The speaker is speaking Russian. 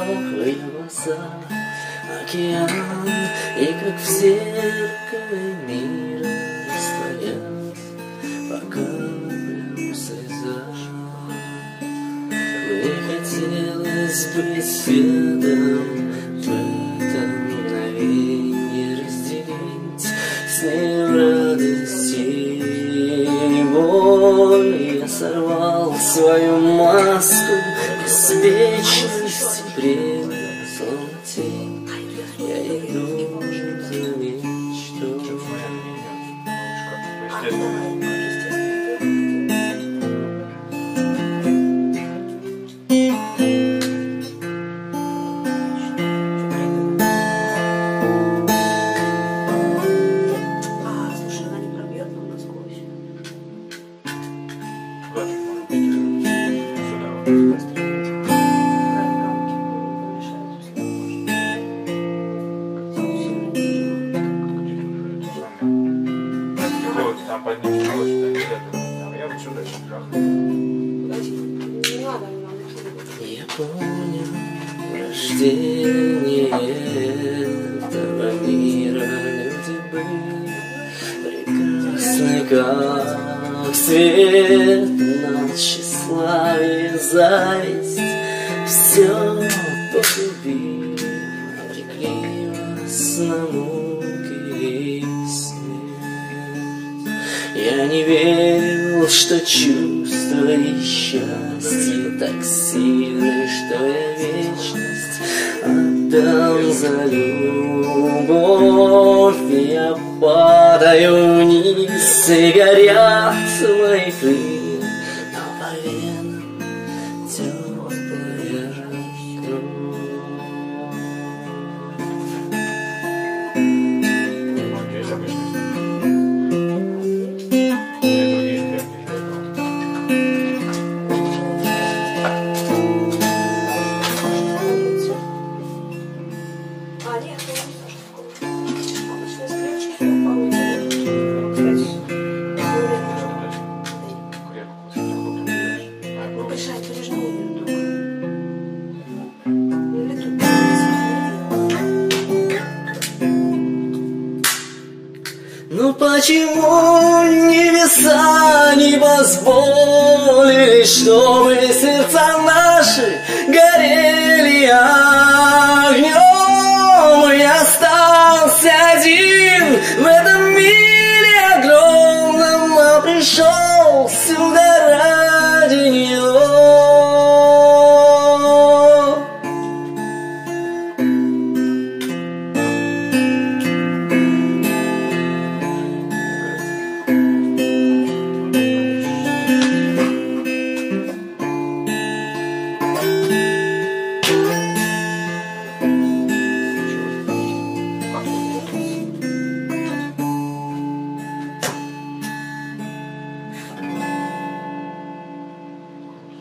Твои глаза, океан И как в зеркале мира растворял По каплям слеза Мне хотелось быть рядом В это мгновенье разделить С ней радость и боль Я сорвал свою маску Беспечности предал тень Я иду за Ним что-то, а я вот сюда не надо, Я помню рождение этого мира Люди были прекрасны, как свет Но тщеславие, зависть Все погубили не верил, что чувства и счастье так сильны, что я вечность отдам за любовь. Я падаю вниз, и горят почему небеса не позволили, чтобы сердца наши